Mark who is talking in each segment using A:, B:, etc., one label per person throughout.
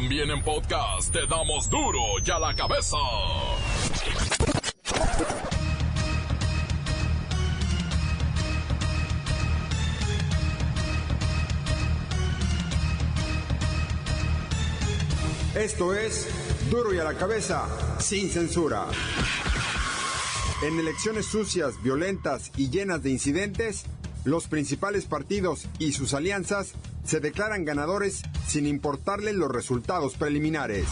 A: También en podcast te damos duro y a la cabeza.
B: Esto es Duro y a la cabeza, sin censura. En elecciones sucias, violentas y llenas de incidentes, los principales partidos y sus alianzas se declaran ganadores sin importarles los resultados preliminares.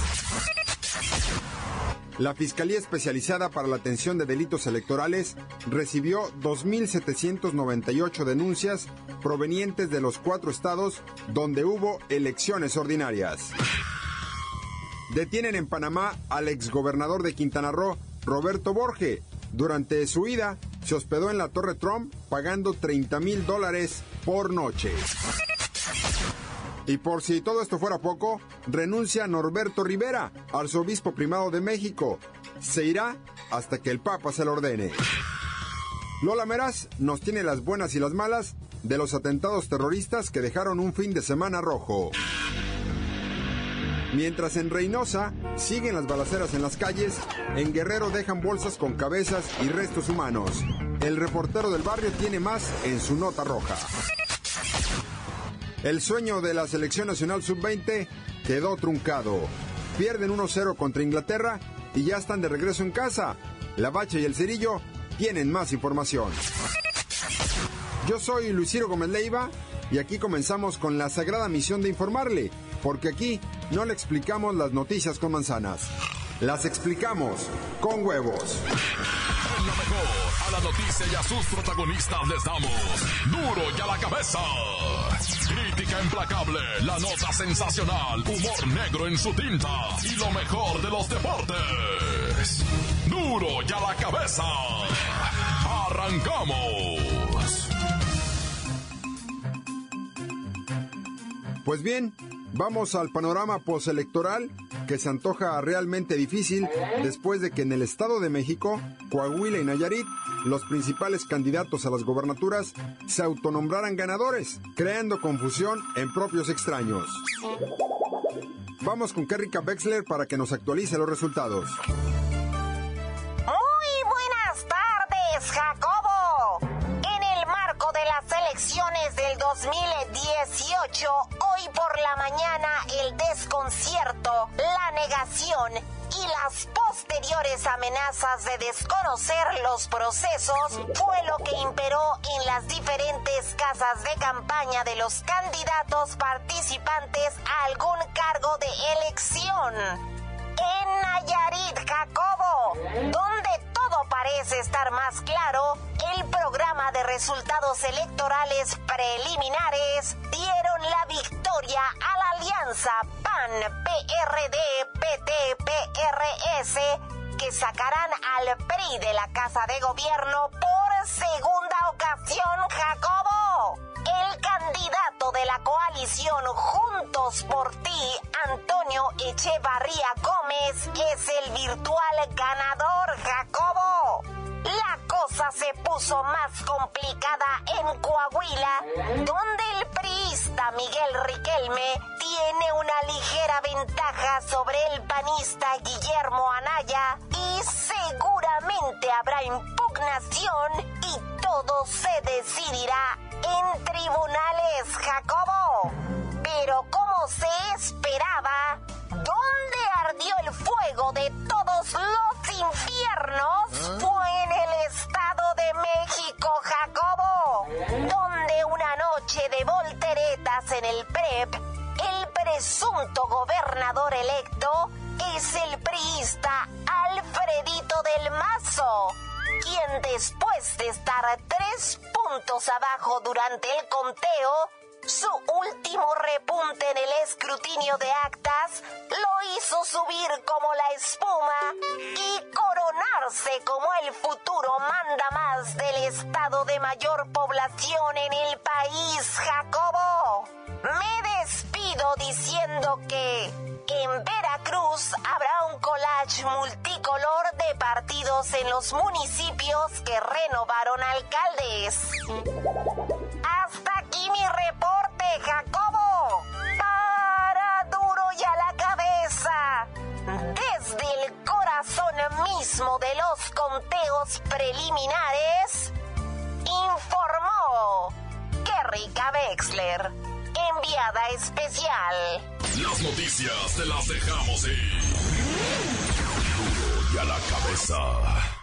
B: La Fiscalía Especializada para la Atención de Delitos Electorales recibió 2.798 denuncias provenientes de los cuatro estados donde hubo elecciones ordinarias. Detienen en Panamá al exgobernador de Quintana Roo, Roberto Borge. Durante su ida, se hospedó en la Torre Trump pagando 30 mil dólares por noche. Y por si todo esto fuera poco, renuncia Norberto Rivera, arzobispo primado de México. Se irá hasta que el Papa se lo ordene. Lola Meraz nos tiene las buenas y las malas de los atentados terroristas que dejaron un fin de semana rojo. Mientras en Reynosa siguen las balaceras en las calles, en Guerrero dejan bolsas con cabezas y restos humanos. El reportero del barrio tiene más en su nota roja. El sueño de la selección nacional sub-20 quedó truncado. Pierden 1-0 contra Inglaterra y ya están de regreso en casa. La Bacha y el Cerillo tienen más información. Yo soy Luis Ciro Gómez Leiva y aquí comenzamos con la sagrada misión de informarle, porque aquí no le explicamos las noticias con manzanas, las explicamos con huevos.
A: A la noticia y a sus protagonistas les damos duro y a la cabeza. Implacable, la nota sensacional, humor negro en su tinta y lo mejor de los deportes. Duro y a la cabeza. Arrancamos.
B: Pues bien, vamos al panorama postelectoral que se antoja realmente difícil después de que en el Estado de México, Coahuila y Nayarit, los principales candidatos a las gobernaturas se autonombraran ganadores, creando confusión en propios extraños. Vamos con Kerrika Wexler para que nos actualice los resultados.
C: Posteriores amenazas de desconocer los procesos fue lo que imperó en las diferentes casas de campaña de los candidatos participantes a algún cargo de elección. En Nayarit, Jacobo, donde todo parece estar más claro, el programa de resultados electorales preliminares dieron la victoria a la alianza PAN, PRD, PT, PRS, que sacarán al PRI de la Casa de Gobierno por segunda ocasión, Jacobo. El candidato de la coalición Juntos por Ti, Antonio Echevarría Gómez, es el virtual ganador, Jacobo. Puso más complicada en Coahuila, donde el priista Miguel Riquelme tiene una ligera ventaja sobre el panista Guillermo Anaya y seguramente habrá impugnación y todo se decidirá en tribunales, Jacobo. Pero como se esperaba, ¿dónde ardió el fuego de todos los infiernos? Fue en el Estado donde una noche de volteretas en el PREP, el presunto gobernador electo es el priista Alfredito del Mazo quien después de estar tres puntos abajo durante el conteo, su último repunte en el escrutinio de actas lo hizo subir como la espuma y coronarse como el futuro manda más del estado de mayor población en el país, Jacobo. Me despido diciendo que en Veracruz habrá un collage multicolor de partidos en los municipios que renovaron alcaldes aquí mi reporte, Jacobo. Para duro y a la cabeza. Desde el corazón mismo de los conteos preliminares, informó Kerrika Wexler, enviada especial.
A: Las noticias te las dejamos ir. Duro y a la cabeza.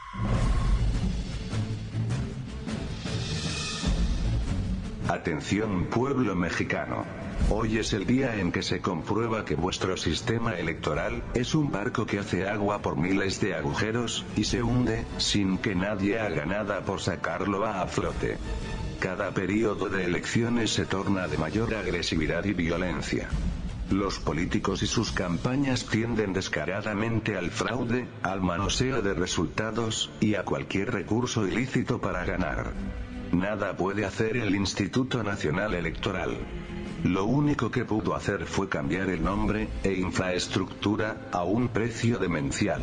D: Atención pueblo mexicano. Hoy es el día en que se comprueba que vuestro sistema electoral es un barco que hace agua por miles de agujeros, y se hunde, sin que nadie haga nada por sacarlo a flote. Cada periodo de elecciones se torna de mayor agresividad y violencia. Los políticos y sus campañas tienden descaradamente al fraude, al manoseo de resultados, y a cualquier recurso ilícito para ganar. Nada puede hacer el Instituto Nacional Electoral. Lo único que pudo hacer fue cambiar el nombre, e infraestructura, a un precio demencial.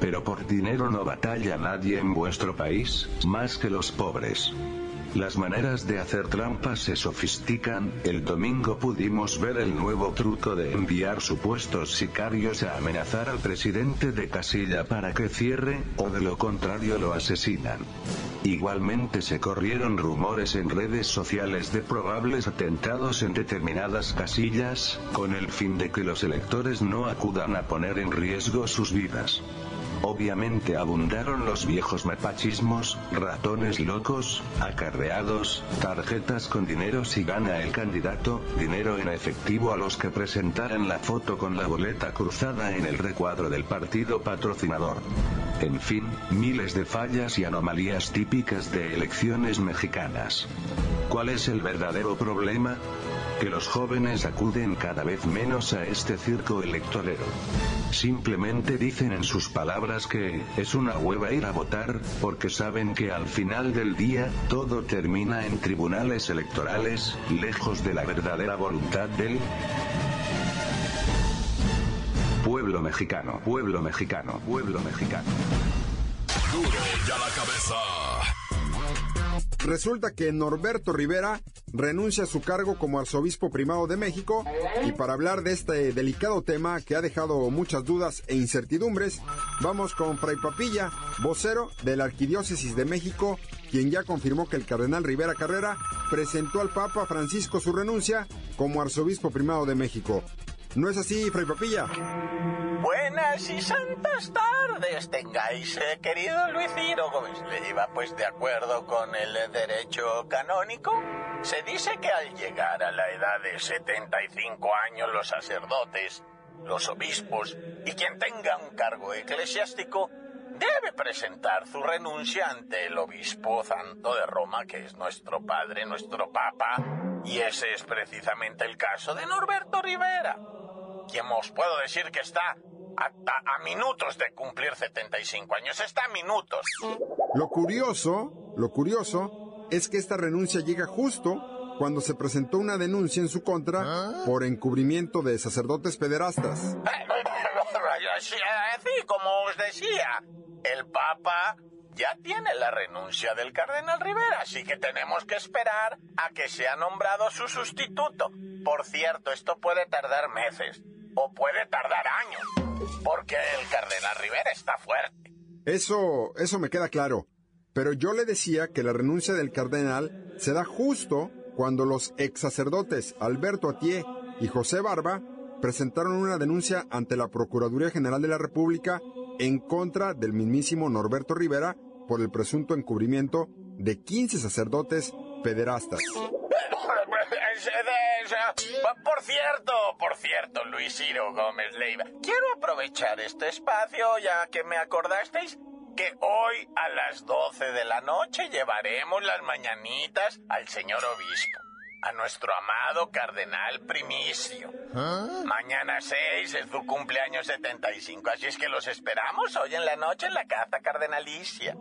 D: Pero por dinero no batalla nadie en vuestro país, más que los pobres. Las maneras de hacer trampas se sofistican, el domingo pudimos ver el nuevo truco de enviar supuestos sicarios a amenazar al presidente de casilla para que cierre, o de lo contrario lo asesinan. Igualmente se corrieron rumores en redes sociales de probables atentados en determinadas casillas, con el fin de que los electores no acudan a poner en riesgo sus vidas. Obviamente abundaron los viejos mapachismos, ratones locos, acarreados, tarjetas con dinero si gana el candidato, dinero en efectivo a los que presentaran la foto con la boleta cruzada en el recuadro del partido patrocinador. En fin, miles de fallas y anomalías típicas de elecciones mexicanas. ¿Cuál es el verdadero problema? Que los jóvenes acuden cada vez menos a este circo electorero. Simplemente dicen en sus palabras que es una hueva ir a votar, porque saben que al final del día, todo termina en tribunales electorales, lejos de la verdadera voluntad del pueblo mexicano, pueblo mexicano, pueblo mexicano.
A: Duro y a la cabeza.
B: Resulta que Norberto Rivera renuncia a su cargo como arzobispo primado de México y para hablar de este delicado tema que ha dejado muchas dudas e incertidumbres, vamos con Fray Papilla, vocero de la Arquidiócesis de México, quien ya confirmó que el cardenal Rivera Carrera presentó al Papa Francisco su renuncia como arzobispo primado de México. ¿No es así, Fray Papilla?
E: Buenas y santas tardes tengáis, eh, querido Luis Ciro Gómez Leiva. Pues de acuerdo con el derecho canónico, se dice que al llegar a la edad de 75 años los sacerdotes, los obispos y quien tenga un cargo eclesiástico debe presentar su renuncia ante el obispo santo de Roma, que es nuestro padre, nuestro papa, y ese es precisamente el caso de Norberto Rivera quien os puedo decir que está hasta a minutos de cumplir 75 años. Está a minutos.
B: Lo curioso, lo curioso, es que esta renuncia llega justo cuando se presentó una denuncia en su contra por encubrimiento de sacerdotes pederastas.
E: Sí, como os decía, el Papa ya tiene la renuncia del cardenal Rivera, así que tenemos que esperar a que sea nombrado su sustituto. Por cierto, esto puede tardar meses o puede tardar años, porque el cardenal Rivera está fuerte.
B: Eso, eso me queda claro. Pero yo le decía que la renuncia del cardenal se da justo cuando los ex sacerdotes Alberto Atié y José Barba presentaron una denuncia ante la Procuraduría General de la República en contra del mismísimo Norberto Rivera por el presunto encubrimiento de 15 sacerdotes pederastas.
E: Por cierto, por cierto, Luis Ciro Gómez Leiva, quiero aprovechar este espacio ya que me acordasteis que hoy a las 12 de la noche llevaremos las mañanitas al señor obispo, a nuestro amado cardenal primicio. Mañana 6 es su cumpleaños 75, así es que los esperamos hoy en la noche en la casa cardenalicia.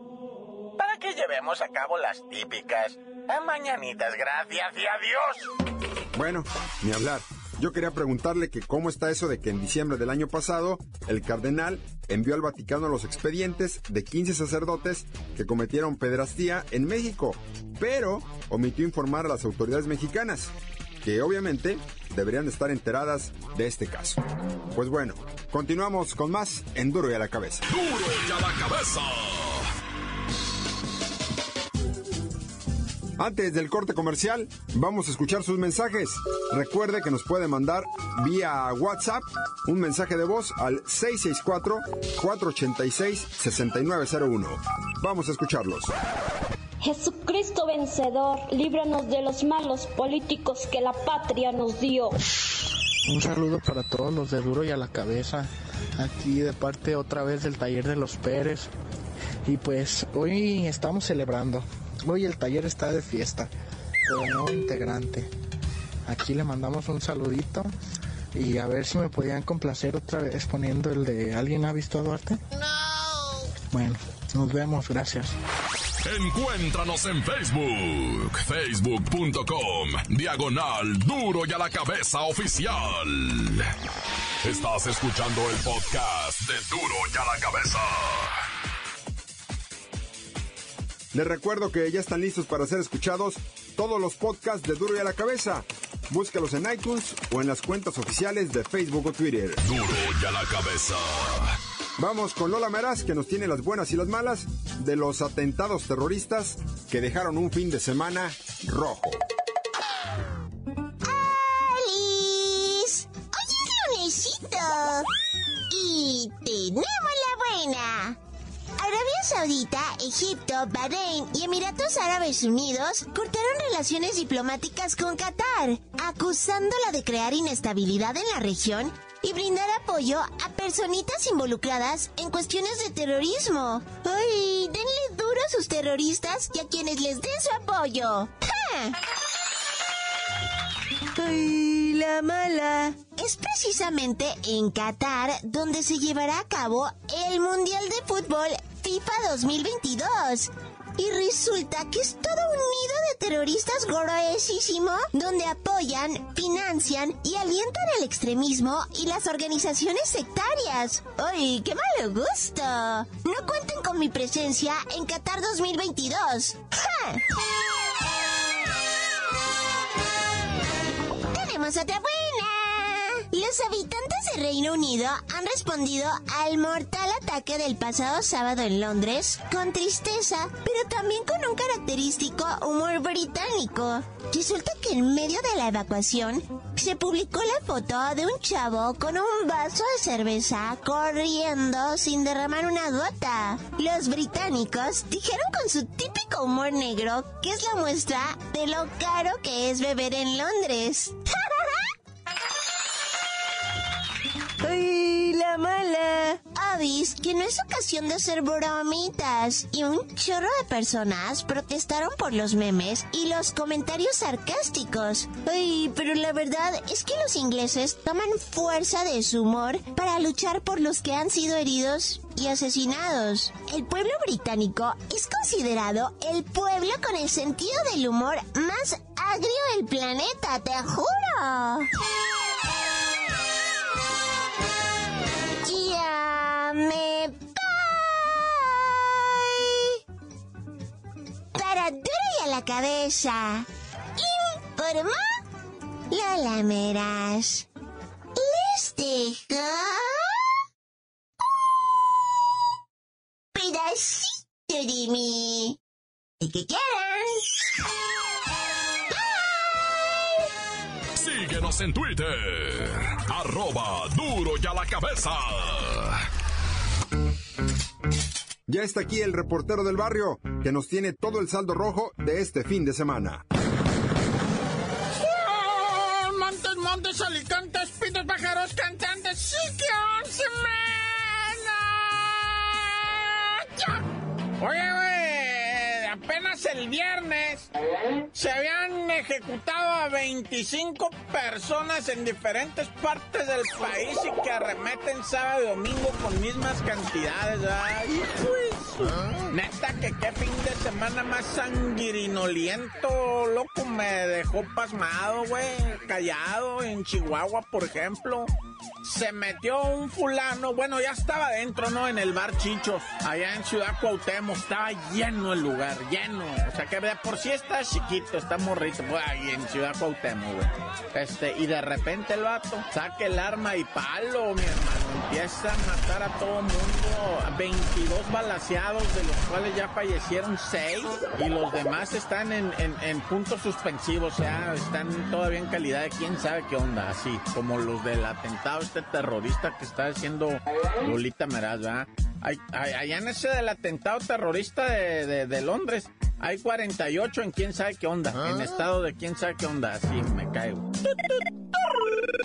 E: Para que llevemos a cabo las típicas mañanitas, gracias y adiós.
B: Bueno, ni hablar. Yo quería preguntarle que cómo está eso de que en diciembre del año pasado el cardenal envió al Vaticano los expedientes de 15 sacerdotes que cometieron pedrastía en México, pero omitió informar a las autoridades mexicanas, que obviamente deberían estar enteradas de este caso. Pues bueno, continuamos con más en Duro y a la cabeza.
A: Duro y a la cabeza.
B: Antes del corte comercial, vamos a escuchar sus mensajes. Recuerde que nos puede mandar vía WhatsApp un mensaje de voz al 664-486-6901. Vamos a escucharlos.
F: Jesucristo vencedor, líbranos de los malos políticos que la patria nos dio.
G: Un saludo para todos los de Duro y a la cabeza, aquí de parte otra vez del taller de los Pérez. Y pues hoy estamos celebrando. Hoy el taller está de fiesta con el nuevo integrante. Aquí le mandamos un saludito y a ver si me podían complacer otra vez poniendo el de ¿Alguien ha visto a Duarte? No. Bueno, nos vemos, gracias.
A: Encuéntranos en Facebook, facebook.com, diagonal duro y a la cabeza oficial. Estás escuchando el podcast de duro y a la cabeza.
B: Les recuerdo que ya están listos para ser escuchados todos los podcasts de Duro y a la Cabeza. Búscalos en iTunes o en las cuentas oficiales de Facebook o Twitter.
A: Duro y a la cabeza.
B: Vamos con Lola Meraz, que nos tiene las buenas y las malas de los atentados terroristas que dejaron un fin de semana rojo.
C: ¡Alice! ¡Hoy es lunesito! Y tenemos la buena. Saudita, Egipto, Bahrein y Emiratos Árabes Unidos cortaron relaciones diplomáticas con Qatar, acusándola de crear inestabilidad en la región y brindar apoyo a personitas involucradas en cuestiones de terrorismo. ¡Ay! Denle duro a sus terroristas y a quienes les den su apoyo. ¡Ay, la mala! Es precisamente en Qatar donde se llevará a cabo el Mundial de Fútbol FIFA 2022. Y resulta que es todo un nido de terroristas gruesísimo donde apoyan, financian y alientan el extremismo y las organizaciones sectarias. ¡Ay, qué malo gusto! No cuenten con mi presencia en Qatar 2022. ¡Ja! Tenemos otra buena. Los habitantes de Reino Unido han respondido al mortal ataque del pasado sábado en Londres con tristeza, pero también con un característico humor británico. Resulta que en medio de la evacuación se publicó la foto de un chavo con un vaso de cerveza corriendo sin derramar una gota. Los británicos dijeron con su típico humor negro que es la muestra de lo caro que es beber en Londres. ¡Ay, la mala! Avis, que no es ocasión de hacer bromitas. Y un chorro de personas protestaron por los memes y los comentarios sarcásticos. Ay, pero la verdad es que los ingleses toman fuerza de su humor para luchar por los que han sido heridos y asesinados. El pueblo británico es considerado el pueblo con el sentido del humor más agrio del planeta, te juro. Me voy. Para duro y a la cabeza. Informó Lola Meras. Les dejo pedacito de mí. El que quieran.
A: Síguenos en Twitter. Arroba duro y a la cabeza.
B: Ya está aquí el reportero del barrio, que nos tiene todo el saldo rojo de este fin de semana.
E: Montes, montes, alicantes, pitos, pájaros, cantantes, sí que semana. Oye, güey, el viernes se habían ejecutado a 25 personas en diferentes partes del país y que arremeten sábado y domingo con mismas cantidades. Ay, pues, neta que qué fin de semana más sanguinoliento, loco, me dejó pasmado, güey, callado en Chihuahua, por ejemplo. Se metió un fulano, bueno, ya estaba dentro, ¿no? En el bar Chichos, allá en Ciudad Cuauhtémoc, estaba lleno el lugar, lleno. O sea que por sí está chiquito, está morrito, pues ahí en Ciudad Cuauhtémoc, güey. Este, y de repente el vato saca el arma y palo, mi hermano. Empieza a matar a todo mundo. 22 balaseados, de los cuales ya fallecieron 6. Y los demás están en, en, puntos suspensivos, o sea, están todavía en calidad de quién sabe qué onda, así como los del atentado este terrorista que está haciendo Lolita Meraz, ¿verdad? allá en ese del atentado terrorista de, Londres, hay 48 en quién sabe qué onda, en ah. estado de quién sabe qué onda, así me caigo.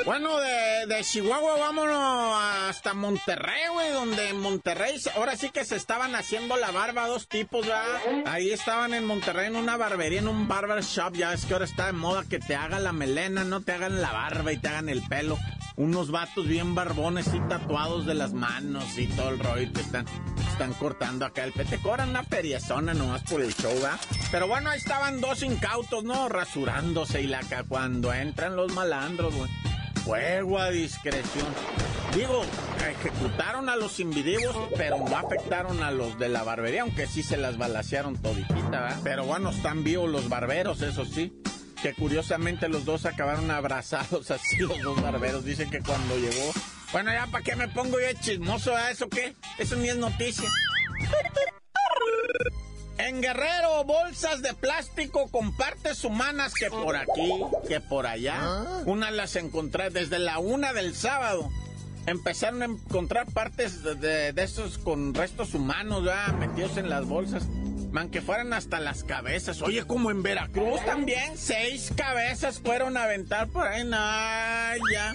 E: Bueno, de, Chihuahua vámonos hasta Monterrey, güey, donde en Monterrey ahora sí que se estaban haciendo la barba dos tipos, ¿verdad? Ahí estaban en Monterrey en una barbería, en un barber shop, ya es que ahora está de moda que te hagan la melena, no te hagan la barba y te hagan el pelo. Unos vatos bien barbones y tatuados de las manos y todo el rollo que están, están cortando acá el pete. Cobran una feriezona nomás por el show, ¿verdad? Pero bueno, ahí estaban dos incautos, ¿no? Rasurándose y la cuando entran los malandros, güey Fuego a discreción. Digo, ejecutaron a los individuos, pero no afectaron a los de la barbería, aunque sí se las balasearon toditita, ¿verdad? Pero bueno, están vivos los barberos, eso sí. Que curiosamente los dos acabaron abrazados así, los dos barberos. Dicen que cuando llegó. Bueno, ya, ¿para qué me pongo yo chismoso? a ¿Eso qué? Eso ni es noticia. En Guerrero, bolsas de plástico con partes humanas que por aquí, que por allá. Ah. Unas las encontré desde la una del sábado. Empezaron a encontrar partes de, esos con restos humanos, ya metidos en las bolsas. Man, que fueran hasta las cabezas. Oye, como en Veracruz también, seis cabezas fueron a aventar por ahí. Ya.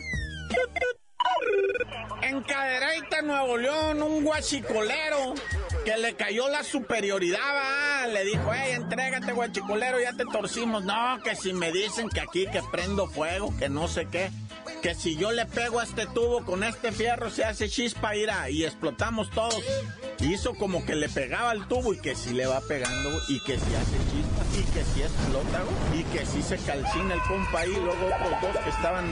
E: En Cadereyta, Nuevo León, un guachicolero que le cayó la superioridad, va. Le dijo, hey, entrégate, guachicolero, ya te torcimos. No, que si me dicen que aquí que prendo fuego, que no sé qué. Que si yo le pego a este tubo con este fierro se hace chispa, irá, y explotamos todos. Hizo como que le pegaba al tubo y que si le va pegando y que si hace chispa y que si explota y que si se calcina el compa ahí. Luego otros dos que estaban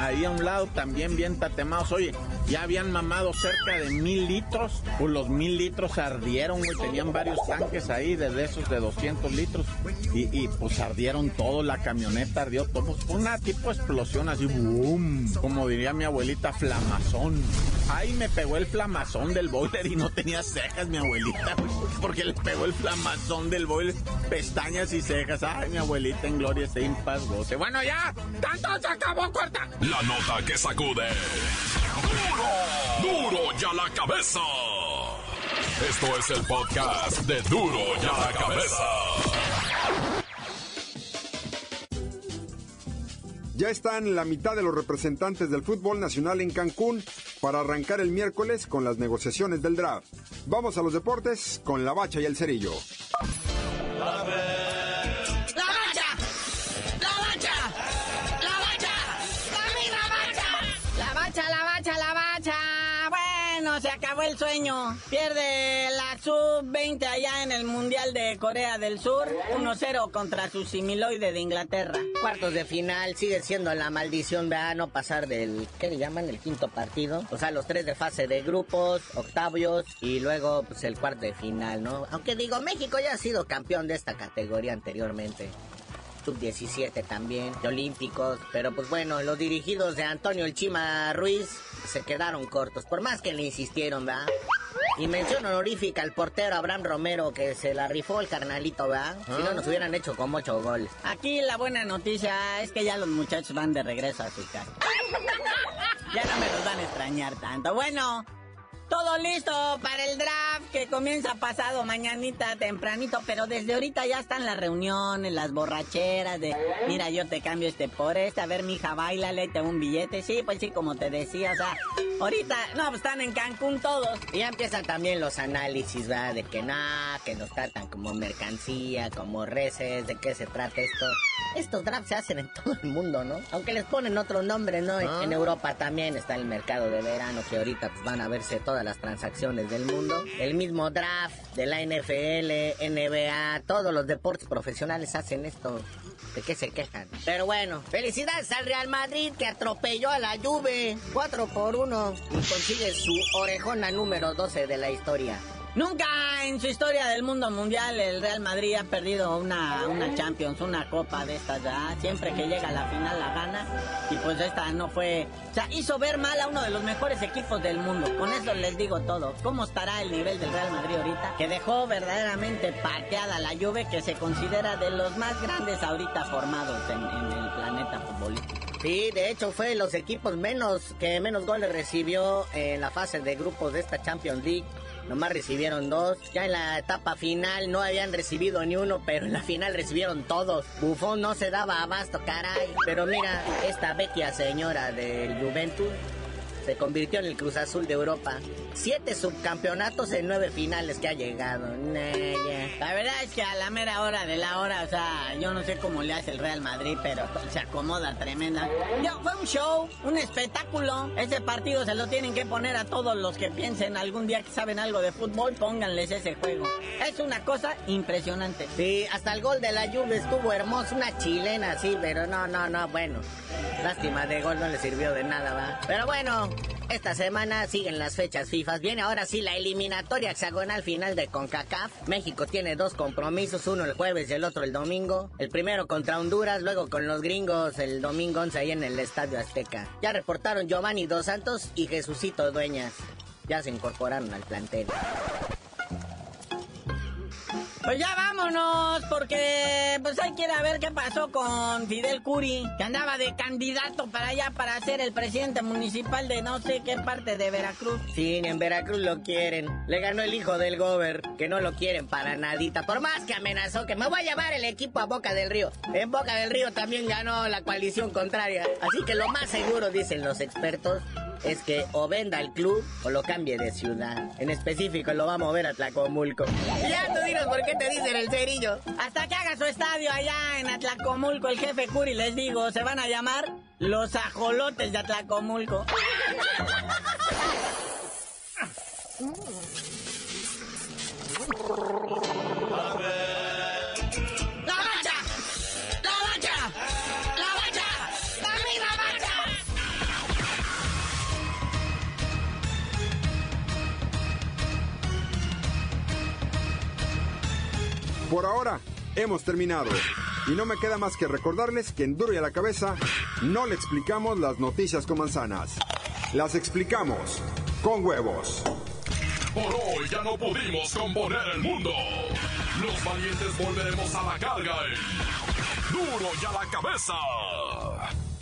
E: ahí a un lado también bien tatemados. Oye, ya habían mamado cerca de mil litros, pues los mil litros ardieron, güey, tenían varios tanques ahí de esos de 200 litros y, pues ardieron todo, la camioneta ardió todo, pues una tipo explosión así, boom, como diría mi abuelita, flamazón. Ahí me pegó el flamazón del boiler y no tenía cejas mi abuelita, porque le pegó el flamazón del boiler, pestañas y cejas. Ay, mi abuelita en gloria está en goce. Bueno, ya, tanto se acabó, corta.
A: La nota que sacude. Duro, duro ya la cabeza. Esto es el podcast de Duro ya la cabeza.
B: Ya están la mitad de los representantes del fútbol nacional en Cancún para arrancar el miércoles con las negociaciones del draft. Vamos a los deportes con la bacha y el cerillo.
H: El sueño. Pierde la sub-20 allá en el Mundial de Corea del Sur. 1-0 contra su similoide de Inglaterra. Cuartos de final sigue siendo la maldición de no pasar del, ¿qué le llaman? El quinto partido. O sea, los tres de fase de grupos, octavios y luego pues el cuarto de final, ¿no? Aunque digo, México ya ha sido campeón de esta categoría anteriormente sub-17 también, de olímpicos, pero pues bueno, los dirigidos de Antonio El Chima Ruiz se quedaron cortos, por más que le insistieron, ¿verdad? Y mención honorífica al portero Abraham Romero que se la rifó el carnalito, ¿verdad? Si no, nos hubieran hecho como ocho goles. Aquí la buena noticia es que ya los muchachos van de regreso a su casa. ya no me los van a extrañar tanto. Bueno, todo listo para el draft que comienza pasado mañanita tempranito, pero desde ahorita ya están las reuniones, las borracheras de, mira, yo te cambio este por este, a ver, mija, bailale, te un billete. Sí, pues sí, como te decía, o sea, Ahorita, no, pues están en Cancún todos. Y ya empiezan también los análisis, ¿verdad? De que nada, que nos tratan como mercancía, como reces, de qué se trata esto. Estos drafts se hacen en todo el mundo, ¿no? Aunque les ponen otro nombre, ¿no?
G: Ah.
H: En Europa también está el mercado de verano, que ahorita pues, van a verse todas las transacciones del mundo. El mismo draft de la NFL, NBA, todos los deportes profesionales hacen esto. ¿De qué se quejan? Pero bueno, felicidades al Real Madrid que atropelló a la Juve 4 por 1 y consigue su orejona número 12 de la historia. Nunca en su historia del mundo mundial el Real Madrid ha perdido una, una Champions, una copa de estas ya. Siempre que llega a la final la gana. Y pues esta no fue... O sea, hizo ver mal a uno de los mejores equipos del mundo. Con eso les digo todo. ¿Cómo estará el nivel del Real Madrid ahorita? Que dejó verdaderamente pateada la Juve que se considera de los más grandes ahorita formados en, el planeta futbolístico. Sí, de hecho fue los equipos menos que menos goles recibió en la fase de grupos de esta Champions League. Nomás recibieron dos. Ya en la etapa final no habían recibido ni uno, pero en la final recibieron todos. Bufón no se daba abasto, caray. Pero mira, esta vecchia señora del Juventus se convirtió en el Cruz Azul de Europa. Siete subcampeonatos en nueve finales que ha llegado. Nah. La verdad es que a la mera hora de la hora, o sea, yo no sé cómo le hace el Real Madrid, pero se acomoda tremenda. Yo, fue un show, un espectáculo. Ese partido se lo tienen que poner a todos los que piensen algún día que saben algo de fútbol, pónganles ese juego. Es una cosa impresionante. Sí, hasta el gol de la Juve estuvo hermoso, una chilena, sí, pero no, no, no, bueno. Lástima de gol no le sirvió de nada, va. Pero bueno, esta semana siguen las fechas FIFA. Viene ahora sí la eliminatoria hexagonal final de CONCACAF. México tiene dos compromisos, uno el jueves y el otro el domingo. El primero contra Honduras, luego con los gringos el domingo 11 ahí en el Estadio Azteca. Ya reportaron Giovanni Dos Santos y Jesucito Dueñas. Ya se incorporaron al plantel. Pues ya vámonos, porque pues hay que ir a ver qué pasó con Fidel Curi, que andaba de candidato para allá para ser el presidente municipal de no sé qué parte de Veracruz. Sí, en Veracruz lo quieren. Le ganó el hijo del gober, que no lo quieren para nadita. Por más que amenazó que me voy a llevar el equipo a Boca del Río. En Boca del Río también ganó la coalición contraria. Así que lo más seguro, dicen los expertos, es que o venda el club o lo cambie de ciudad. En específico lo va a mover a Tlacomulco. Ya tú dinos por qué te dicen el cerillo. Hasta que haga su estadio allá en Atlacomulco, el jefe Curi, les digo, se van a llamar los ajolotes de Atlacomulco.
B: Por ahora, hemos terminado. Y no me queda más que recordarles que en Duro y a la Cabeza no le explicamos las noticias con manzanas. Las explicamos con huevos.
A: Por hoy ya no pudimos componer el mundo. Los valientes volveremos a la carga en Duro y a la cabeza.